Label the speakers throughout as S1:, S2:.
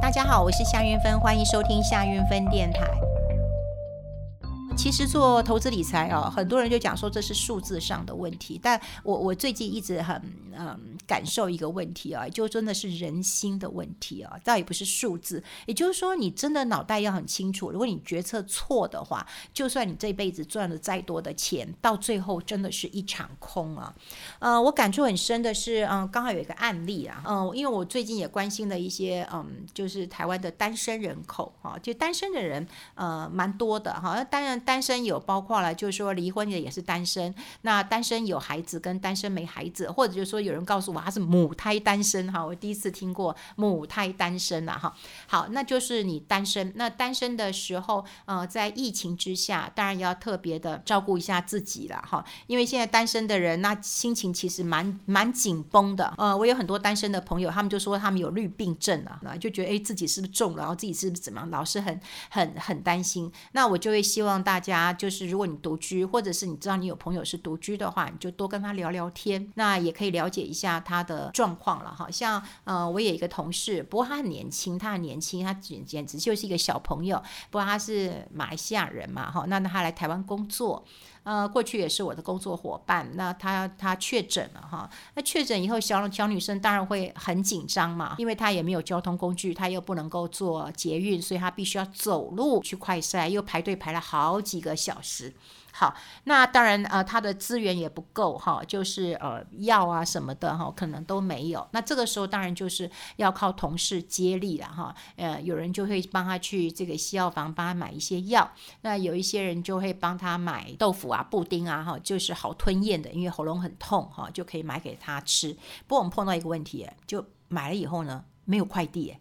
S1: 大家好，我是夏云芬，欢迎收听夏云芬电台。其实做投资理财哦，很多人就讲说这是数字上的问题，但我我最近一直很嗯感受一个问题啊，就真的是人心的问题啊，倒也不是数字。也就是说，你真的脑袋要很清楚，如果你决策错的话，就算你这辈子赚了再多的钱，到最后真的是一场空啊。呃，我感触很深的是，嗯，刚好有一个案例啊，嗯，因为我最近也关心了一些嗯，就是台湾的单身人口啊，就单身的人呃蛮多的哈，当然。单身有包括了，就是说离婚的也是单身。那单身有孩子跟单身没孩子，或者就是说有人告诉我他是母胎单身哈，我第一次听过母胎单身了哈。好，那就是你单身。那单身的时候，呃，在疫情之下，当然要特别的照顾一下自己了哈。因为现在单身的人，那心情其实蛮蛮紧绷的。呃，我有很多单身的朋友，他们就说他们有绿病症啊，那就觉得哎自己是不是中了，然后自己是不是怎么样，老是很很很担心。那我就会希望大家就是，如果你独居，或者是你知道你有朋友是独居的话，你就多跟他聊聊天，那也可以了解一下他的状况了。好像呃，我有一个同事，不过他很年轻，他很年轻，他简简直就是一个小朋友。不过他是马来西亚人嘛，哈，那他来台湾工作。呃，过去也是我的工作伙伴。那他他确诊了哈，那确诊以后，小小女生当然会很紧张嘛，因为她也没有交通工具，她又不能够坐捷运，所以她必须要走路去快筛，又排队排了好几个小时。好，那当然呃，他的资源也不够哈，就是呃药啊什么的哈，可能都没有。那这个时候当然就是要靠同事接力了哈。呃，有人就会帮他去这个西药房帮他买一些药，那有一些人就会帮他买豆腐啊、布丁啊哈，就是好吞咽的，因为喉咙很痛哈，就可以买给他吃。不过我们碰到一个问题，就买了以后呢，没有快递哎。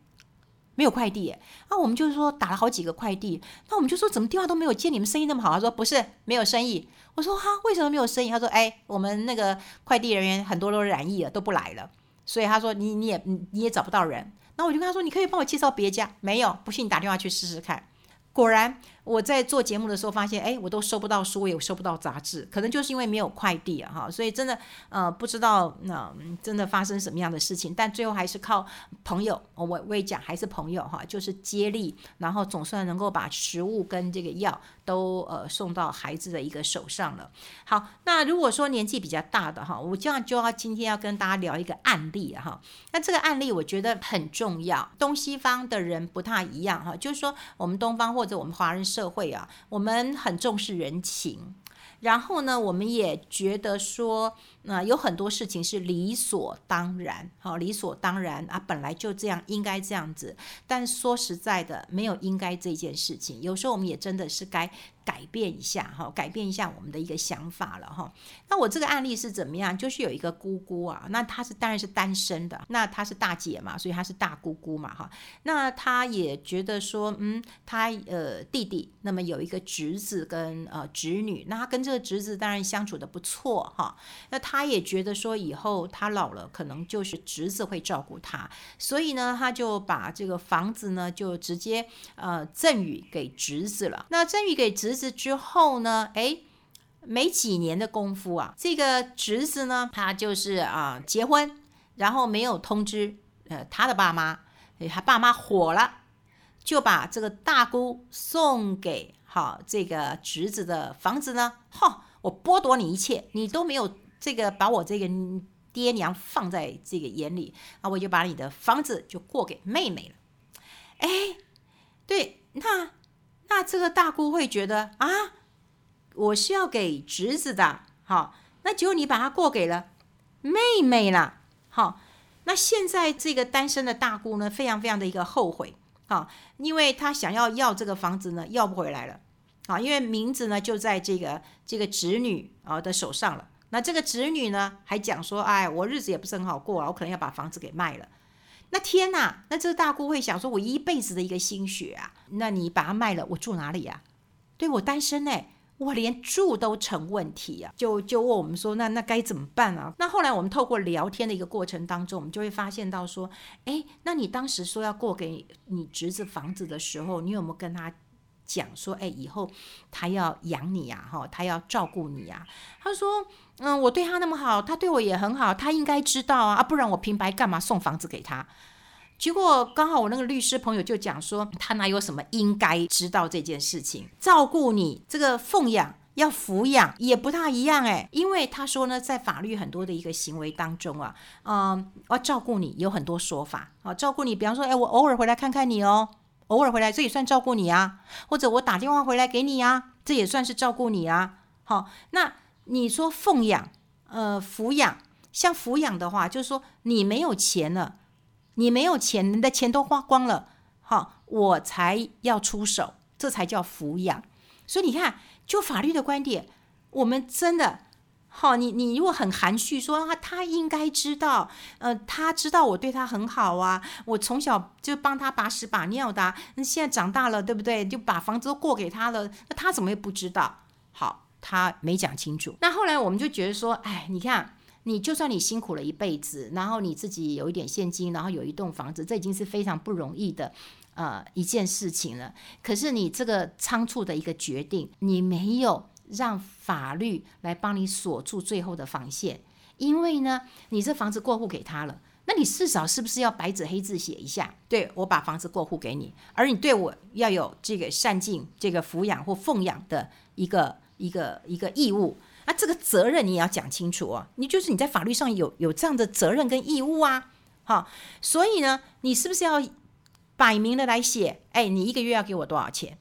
S1: 没有快递，啊我们就是说打了好几个快递，那我们就说怎么电话都没有接，你们生意那么好？他说不是，没有生意。我说哈，为什么没有生意？他说哎，我们那个快递人员很多都染疫了，都不来了，所以他说你你也你也找不到人。那我就跟他说，你可以帮我介绍别家，没有，不信你打电话去试试看。果然。我在做节目的时候发现，哎，我都收不到书，也收不到杂志，可能就是因为没有快递啊，哈，所以真的，呃，不知道那、真的发生什么样的事情，但最后还是靠朋友，我我也讲还是朋友哈，就是接力，然后总算能够把食物跟这个药都呃送到孩子的一个手上了。好，那如果说年纪比较大的哈，我这样就要今天要跟大家聊一个案例哈，那这个案例我觉得很重要，东西方的人不太一样哈，就是说我们东方或者我们华人社社会啊，我们很重视人情，然后呢，我们也觉得说，那、有很多事情是理所当然，好、理所当然啊，本来就这样，应该这样子。但说实在的，没有应该这件事情，有时候我们也真的是该。改变一下哈，改变一下我们的一个想法了哈。那我这个案例是怎么样？就是有一个姑姑啊，那她是当然是单身的，那她是大姐嘛，所以她是大姑姑嘛哈。那她也觉得说，嗯，她呃弟弟那么有一个侄子跟呃侄女，那她跟这个侄子当然相处的不错哈。那她他也觉得说，以后他老了可能就是侄子会照顾他，所以呢，他就把这个房子呢就直接呃赠予给侄子了。那赠予给侄子。之后呢，哎，没几年的功夫啊，这个侄子呢，他就是啊结婚，然后没有通知呃他的爸妈，他爸妈火了，就把这个大姑送给好这个侄子的房子呢，哈，我剥夺你一切，你都没有这个把我这个爹娘放在这个眼里，啊，我就把你的房子就过给妹妹了，哎，对，那。那这个大姑会觉得啊，我是要给侄子的，好，那结果你把它过给了妹妹了，好，那现在这个单身的大姑呢，非常非常的一个后悔，好，因为她想要要这个房子呢，要不回来了，啊，因为名字呢就在这个这个侄女啊的手上了，那这个侄女呢还讲说，哎，我日子也不是很好过啊，我可能要把房子给卖了。那天呐，那这个大姑会想说：“我一辈子的一个心血啊，那你把它卖了，我住哪里呀？对，我单身哎，我连住都成问题呀。”就就问我们说：“那那该怎么办啊？”那后来我们透过聊天的一个过程当中，我们就会发现到说：“哎，那你当时说要过给你侄子房子的时候，你有没有跟他讲说：哎，以后他要养你呀，哈，他要照顾你呀？”他说。嗯，我对他那么好，他对我也很好，他应该知道啊，不然我平白干嘛送房子给他？结果刚好我那个律师朋友就讲说，他哪有什么应该知道这件事情？照顾你这个奉养要抚养也不大一样哎，因为他说呢，在法律很多的一个行为当中啊，嗯，要照顾你有很多说法啊，照顾你，比方说，哎，我偶尔回来看看你哦，偶尔回来这也算照顾你啊，或者我打电话回来给你啊，这也算是照顾你啊。好，那你说奉养，呃，抚养，像抚养的话，就是说你没有钱了。你没有钱，你的钱都花光了，好，我才要出手，这才叫抚养。所以你看，就法律的观点，我们真的好，你你如果很含蓄说啊，他应该知道，呃，他知道我对他很好啊，我从小就帮他把屎把尿的，那现在长大了，对不对？就把房子都过给他了，那他怎么也不知道？好，他没讲清楚。那后来我们就觉得说，哎，你看。你就算你辛苦了一辈子，然后你自己有一点现金，然后有一栋房子，这已经是非常不容易的，呃，一件事情了。可是你这个仓促的一个决定，你没有让法律来帮你锁住最后的防线，因为呢，你这房子过户给他了，那你至少是不是要白纸黑字写一下？对，我把房子过户给你，而你对我要有这个善尽这个抚养或奉养的一个一个一个义务。那、啊、这个责任你也要讲清楚哦，你就是你在法律上有有这样的责任跟义务啊，好，所以呢，你是不是要摆明了来写？哎，你一个月要给我多少钱？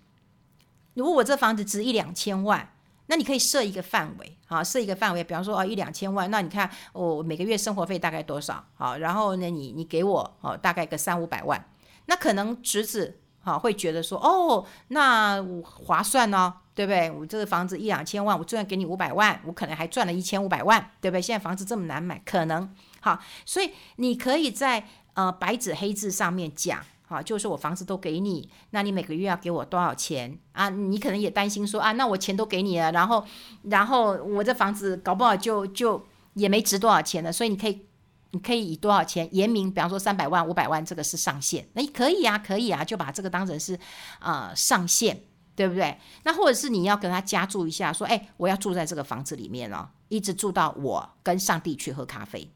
S1: 如果我这房子值一两千万，那你可以设一个范围，好，设一个范围，比方说哦一两千万，那你看我每个月生活费大概多少？好，然后呢，你你给我哦大概个三五百万，那可能侄子好会觉得说哦，那我划算哦。对不对？我这个房子一两千万，我就算给你五百万，我可能还赚了一千五百万，对不对？现在房子这么难买，可能好，所以你可以在呃白纸黑字上面讲，好，就是我房子都给你，那你每个月要给我多少钱啊？你可能也担心说啊，那我钱都给你了，然后然后我这房子搞不好就就也没值多少钱了，所以你可以你可以以多少钱言明，比方说三百万、五百万，这个是上限，那可以啊，可以啊，就把这个当成是呃上限。对不对？那或者是你要跟他加注一下，说，哎，我要住在这个房子里面哦，一直住到我跟上帝去喝咖啡，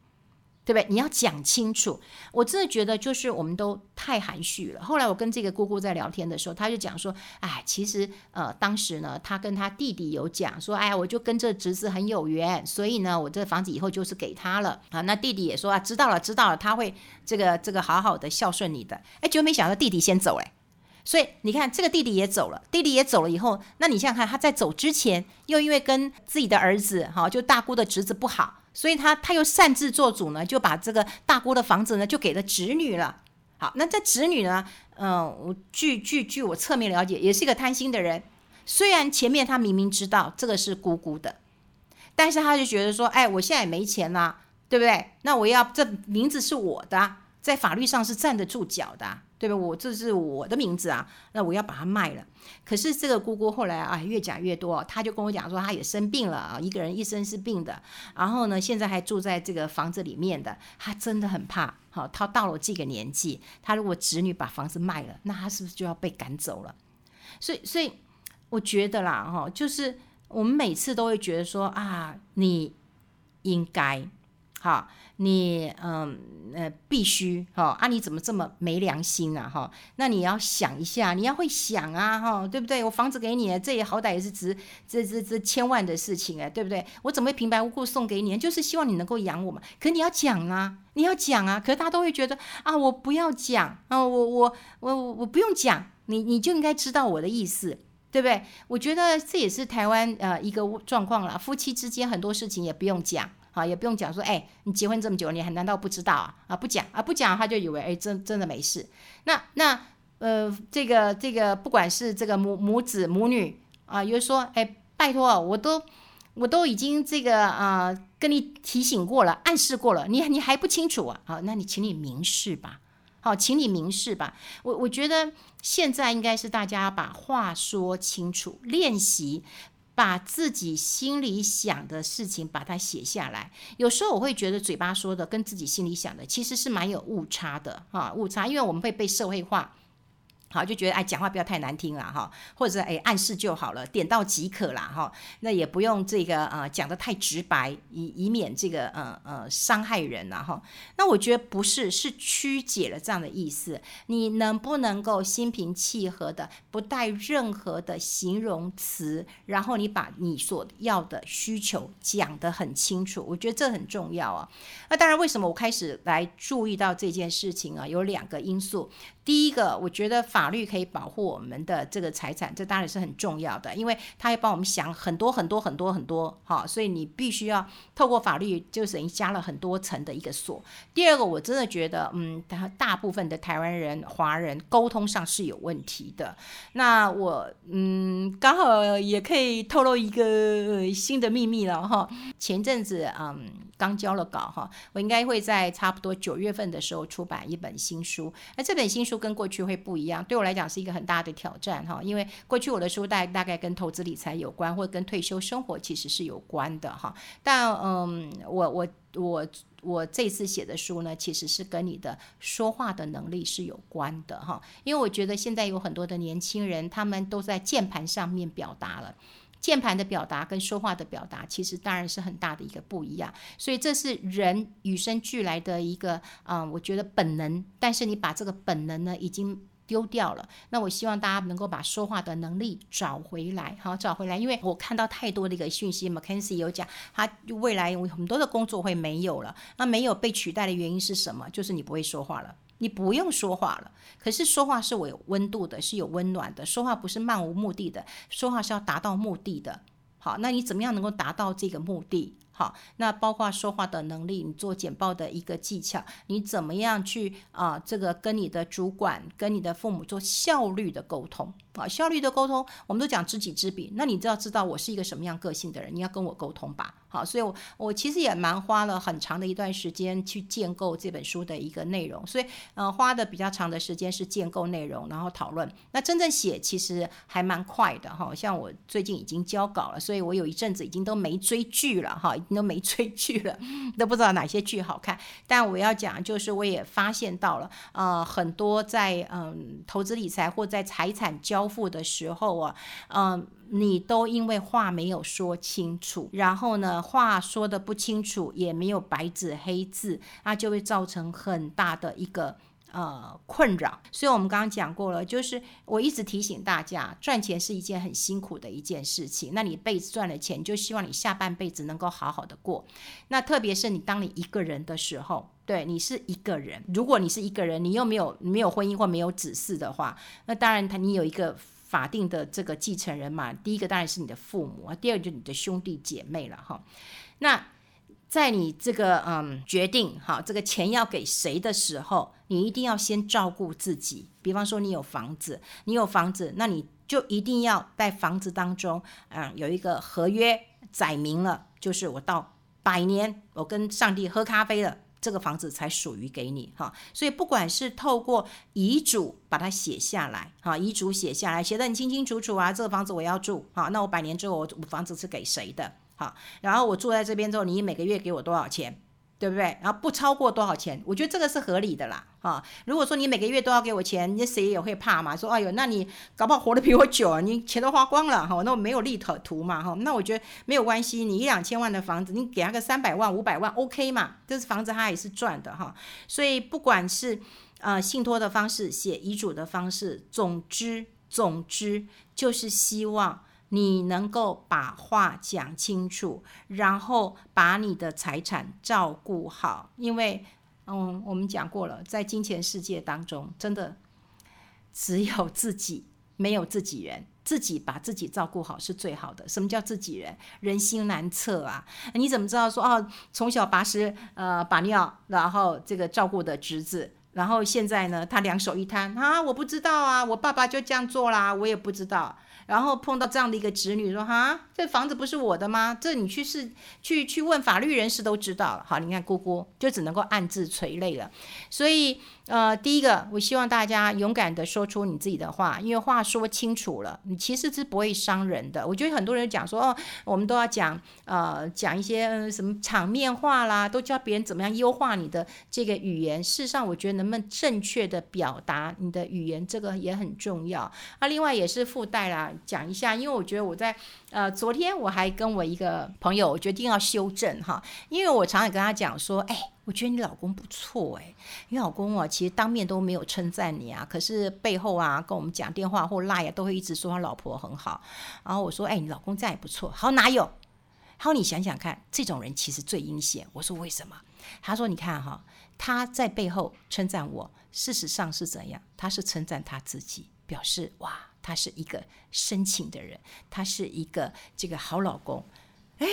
S1: 对不对？你要讲清楚。我真的觉得就是我们都太含蓄了。后来我跟这个姑姑在聊天的时候，她就讲说，哎，其实呃，当时呢，她跟她弟弟有讲说，哎，我就跟这侄子很有缘，所以呢，我这房子以后就是给他了啊。那弟弟也说啊，知道了，知道了，他会这个这个好好的孝顺你的。哎，结果没想到弟弟先走，哎。所以你看，这个弟弟也走了，弟弟也走了以后，那你想想看，他在走之前，又因为跟自己的儿子，哈，就大姑的侄子不好，所以他他又擅自做主呢，就把这个大姑的房子呢，就给了侄女了。好，那这侄女呢，嗯，我据据据我侧面了解，也是一个贪心的人。虽然前面他明明知道这个是姑姑的，但是他就觉得说，哎，我现在也没钱呐，对不对？那我要这名字是我的，在法律上是站得住脚的。对吧？我这是我的名字啊，那我要把它卖了。可是这个姑姑后来啊，越讲越多，她就跟我讲说，她也生病了啊，一个人一生是病的。然后呢，现在还住在这个房子里面的，她真的很怕。好，她到了这个年纪，她如果子女把房子卖了，那她是不是就要被赶走了？所以，所以我觉得啦，哈，就是我们每次都会觉得说啊，你应该。好，你嗯呃必须哈啊，你怎么这么没良心啊哈？那你要想一下，你要会想啊哈，对不对？我房子给你，这也好歹也是值这这这千万的事情哎，对不对？我怎么会平白无故送给你？就是希望你能够养我嘛。可你要讲啊，你要讲啊。可是大家都会觉得啊，我不要讲啊，我我我我不用讲，你你就应该知道我的意思，对不对？我觉得这也是台湾呃一个状况了，夫妻之间很多事情也不用讲。好，也不用讲说，哎，你结婚这么久，你还难道不知道啊？啊，不讲啊，不讲，他就以为，哎，真真的没事。那那呃，这个这个，不管是这个母母子母女啊，有人说，哎，拜托，我都我都已经这个啊，跟你提醒过了，暗示过了，你你还不清楚啊？好，那你请你明示吧。好，请你明示吧。我我觉得现在应该是大家把话说清楚，练习。把自己心里想的事情把它写下来。有时候我会觉得嘴巴说的跟自己心里想的其实是蛮有误差的啊，误差，因为我们会被社会化好，就觉得哎，讲话不要太难听了哈，或者是哎暗示就好了，点到即可啦哈。那也不用这个呃讲得太直白，以以免这个呃呃伤害人了哈。那我觉得不是，是曲解了这样的意思。你能不能够心平气和的，不带任何的形容词，然后你把你所要的需求讲得很清楚？我觉得这很重要啊。那当然，为什么我开始来注意到这件事情啊？有两个因素。第一个，我觉得法律可以保护我们的这个财产，这当然是很重要的，因为它会帮我们想很多很多很多很多，哈，所以你必须要透过法律，就等于加了很多层的一个锁。第二个，我真的觉得，嗯，他大部分的台湾人、华人沟通上是有问题的。那我，嗯，刚好也可以透露一个新的秘密了，哈。前阵子，嗯，刚交了稿，哈，我应该会在差不多九月份的时候出版一本新书。那这本新书。跟过去会不一样，对我来讲是一个很大的挑战哈，因为过去我的书大大概跟投资理财有关，或者跟退休生活其实是有关的哈。但嗯，我我我我这次写的书呢，其实是跟你的说话的能力是有关的哈，因为我觉得现在有很多的年轻人，他们都在键盘上面表达了。键盘的表达跟说话的表达，其实当然是很大的一个不一样，所以这是人与生俱来的一个，嗯，我觉得本能。但是你把这个本能呢，已经丢掉了。那我希望大家能够把说话的能力找回来，好，找回来。因为我看到太多的一个讯息，McKenzie 有讲，他未来有很多的工作会没有了。那没有被取代的原因是什么？就是你不会说话了。你不用说话了，可是说话是我有温度的，是有温暖的。说话不是漫无目的的，说话是要达到目的的。好，那你怎么样能够达到这个目的？好，那包括说话的能力，你做简报的一个技巧，你怎么样去啊？这个跟你的主管、跟你的父母做效率的沟通啊？效率的沟通，我们都讲知己知彼。那你就要知道我是一个什么样个性的人，你要跟我沟通吧。好，所以我我其实也蛮花了很长的一段时间去建构这本书的一个内容。所以呃，花的比较长的时间是建构内容，然后讨论。那真正写其实还蛮快的哈。像我最近已经交稿了，所以我有一阵子已经都没追剧了哈。都没追剧了，都不知道哪些剧好看。但我要讲，就是我也发现到了，呃，很多在嗯投资理财或在财产交付的时候啊，嗯，你都因为话没有说清楚，然后呢，话说的不清楚，也没有白纸黑字，那就会造成很大的一个。呃，困扰，所以我们刚刚讲过了，就是我一直提醒大家，赚钱是一件很辛苦的一件事情。那你一辈子赚了钱，就希望你下半辈子能够好好的过。那特别是你当你一个人的时候，对，你是一个人。如果你是一个人，你又没有没有婚姻或没有子嗣的话，那当然他你有一个法定的这个继承人嘛。第一个当然是你的父母，第二就是你的兄弟姐妹了哈。那在你这个嗯决定哈，这个钱要给谁的时候，你一定要先照顾自己。比方说，你有房子，你有房子，那你就一定要在房子当中，嗯，有一个合约载明了，就是我到百年，我跟上帝喝咖啡了，这个房子才属于给你哈。所以，不管是透过遗嘱把它写下来，哈，遗嘱写下来，写得很清清楚楚啊，这个房子我要住，好，那我百年之后，我房子是给谁的？好，然后我住在这边之后，你每个月给我多少钱，对不对？然后不超过多少钱，我觉得这个是合理的啦。啊，如果说你每个月都要给我钱，那谁也会怕嘛？说哎呦，那你搞不好活得比我久啊，你钱都花光了哈，那我没有利可图嘛哈。那我觉得没有关系，你一两千万的房子，你给他个三百万、五百万，OK 嘛？这是房子他也是赚的哈。所以不管是呃信托的方式、写遗嘱的方式，总之总之就是希望。你能够把话讲清楚，然后把你的财产照顾好，因为，嗯，我们讲过了，在金钱世界当中，真的只有自己，没有自己人，自己把自己照顾好是最好的。什么叫自己人？人心难测啊！你怎么知道说哦，从小把屎呃把尿，然后这个照顾的侄子，然后现在呢，他两手一摊啊，我不知道啊，我爸爸就这样做啦，我也不知道。然后碰到这样的一个侄女说哈，这房子不是我的吗？这你去是去去问法律人士都知道了。好，你看姑姑就只能够暗自垂泪了。所以呃，第一个，我希望大家勇敢的说出你自己的话，因为话说清楚了，你其实是不会伤人的。我觉得很多人讲说哦，我们都要讲呃讲一些什么场面话啦，都教别人怎么样优化你的这个语言。事实上，我觉得能不能正确的表达你的语言，这个也很重要。啊，另外也是附带啦。讲一下，因为我觉得我在呃昨天我还跟我一个朋友，我决定要修正哈，因为我常常跟他讲说，哎，我觉得你老公不错哎，你老公啊，其实当面都没有称赞你啊，可是背后啊跟我们讲电话或赖啊，都会一直说他老婆很好。然后我说，哎，你老公这样也不错。好，哪有？好，你想想看，这种人其实最阴险。我说为什么？他说，你看哈，他在背后称赞我，事实上是怎样？他是称赞他自己，表示哇。他是一个深情的人，他是一个这个好老公。哎，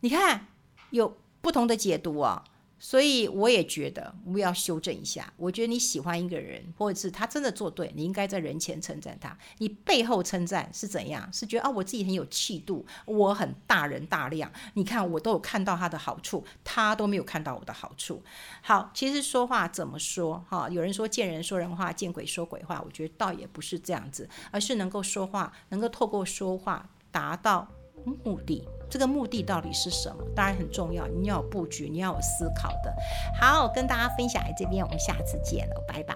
S1: 你看有不同的解读啊。所以我也觉得我要修正一下。我觉得你喜欢一个人，或者是他真的做对，你应该在人前称赞他。你背后称赞是怎样？是觉得啊，我自己很有气度，我很大人大量。你看我都有看到他的好处，他都没有看到我的好处。好，其实说话怎么说？哈，有人说见人说人话，见鬼说鬼话。我觉得倒也不是这样子，而是能够说话，能够透过说话达到目的。这个目的到底是什么？当然很重要，你要有布局，你要有思考的。好，跟大家分享在这边，我们下次见了，拜拜。